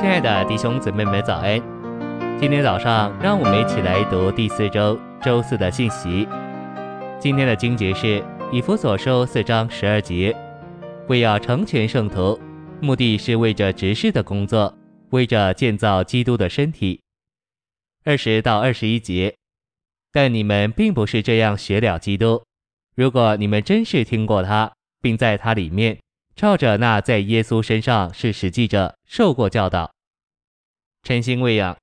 亲爱的弟兄姊妹们，早安！今天早上，让我们一起来读第四周周四的信息。今天的经节是以弗所书四章十二节，为要成全圣徒，目的是为着执事的工作，为着建造基督的身体。二十到二十一节，但你们并不是这样学了基督。如果你们真是听过他，并在他里面，照着那在耶稣身上是实际者受过教导，诚心喂养。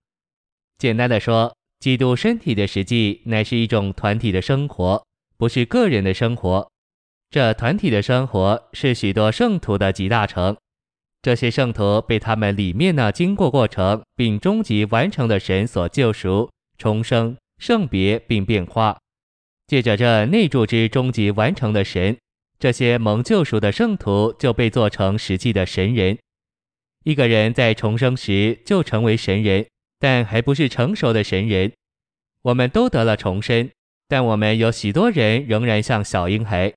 简单的说，基督身体的实际乃是一种团体的生活，不是个人的生活。这团体的生活是许多圣徒的集大成。这些圣徒被他们里面那经过过程并终极完成的神所救赎、重生、圣别并变化。借着这内住之终极完成的神。这些蒙救赎的圣徒就被做成实际的神人。一个人在重生时就成为神人，但还不是成熟的神人。我们都得了重生，但我们有许多人仍然像小婴孩。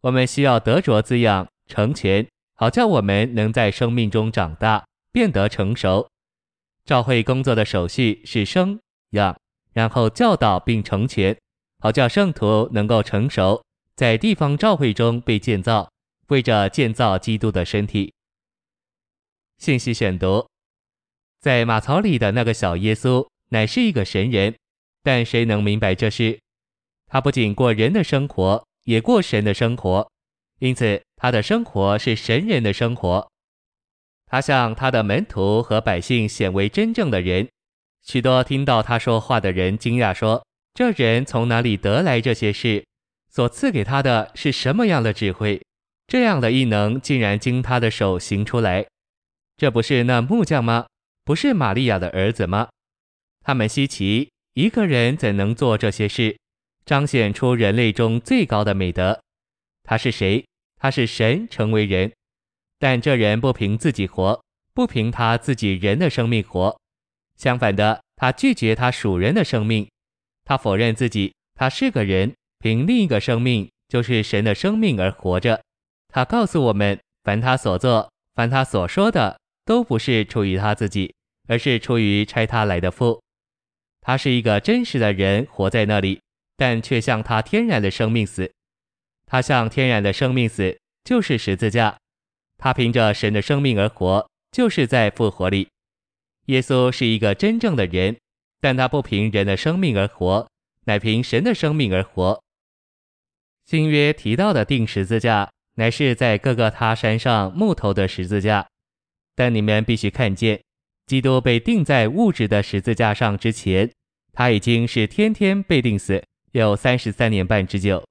我们需要得着滋养、成全，好叫我们能在生命中长大，变得成熟。教会工作的手续是生养，然后教导并成全，好叫圣徒能够成熟。在地方教会中被建造，为着建造基督的身体。信息选读：在马槽里的那个小耶稣乃是一个神人，但谁能明白这事？他不仅过人的生活，也过神的生活，因此他的生活是神人的生活。他向他的门徒和百姓显为真正的人。许多听到他说话的人惊讶说：“这人从哪里得来这些事？”所赐给他的是什么样的智慧？这样的异能竟然经他的手行出来，这不是那木匠吗？不是玛利亚的儿子吗？他们稀奇，一个人怎能做这些事，彰显出人类中最高的美德？他是谁？他是神成为人，但这人不凭自己活，不凭他自己人的生命活，相反的，他拒绝他属人的生命，他否认自己，他是个人。凭另一个生命，就是神的生命而活着。他告诉我们，凡他所做，凡他所说的，都不是出于他自己，而是出于差他来的父。他是一个真实的人，活在那里，但却向他天然的生命死。他向天然的生命死，就是十字架。他凭着神的生命而活，就是在复活里。耶稣是一个真正的人，但他不凭人的生命而活，乃凭神的生命而活。新约提到的钉十字架，乃是在各个他山上木头的十字架。但你们必须看见，基督被钉在物质的十字架上之前，他已经是天天被钉死，有三十三年半之久。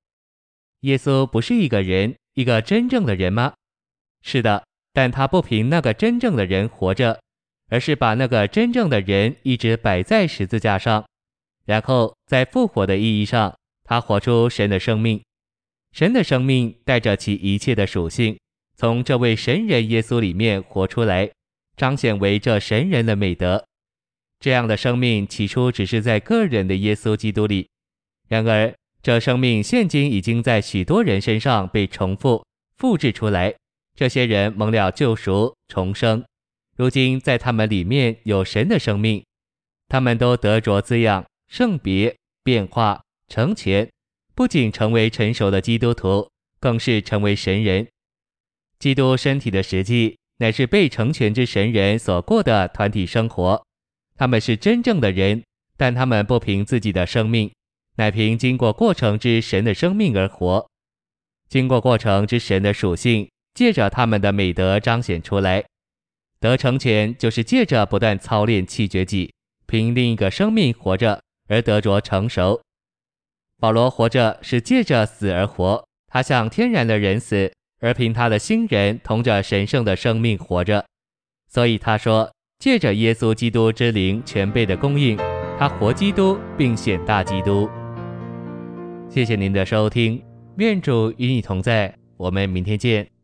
耶稣不是一个人，一个真正的人吗？是的，但他不凭那个真正的人活着，而是把那个真正的人一直摆在十字架上，然后在复活的意义上，他活出神的生命。神的生命带着其一切的属性，从这位神人耶稣里面活出来，彰显为这神人的美德。这样的生命起初只是在个人的耶稣基督里，然而这生命现今已经在许多人身上被重复复制出来。这些人蒙了救赎、重生，如今在他们里面有神的生命，他们都得着滋养、圣别、变化、成全。不仅成为成熟的基督徒，更是成为神人。基督身体的实际，乃是被成全之神人所过的团体生活。他们是真正的人，但他们不凭自己的生命，乃凭经过过程之神的生命而活。经过过程之神的属性，借着他们的美德彰显出来。得成全，就是借着不断操练气绝己，凭另一个生命活着，而得着成熟。保罗活着是借着死而活，他像天然的人死，而凭他的新人同着神圣的生命活着。所以他说，借着耶稣基督之灵全备的供应，他活基督并显大基督。谢谢您的收听，愿主与你同在，我们明天见。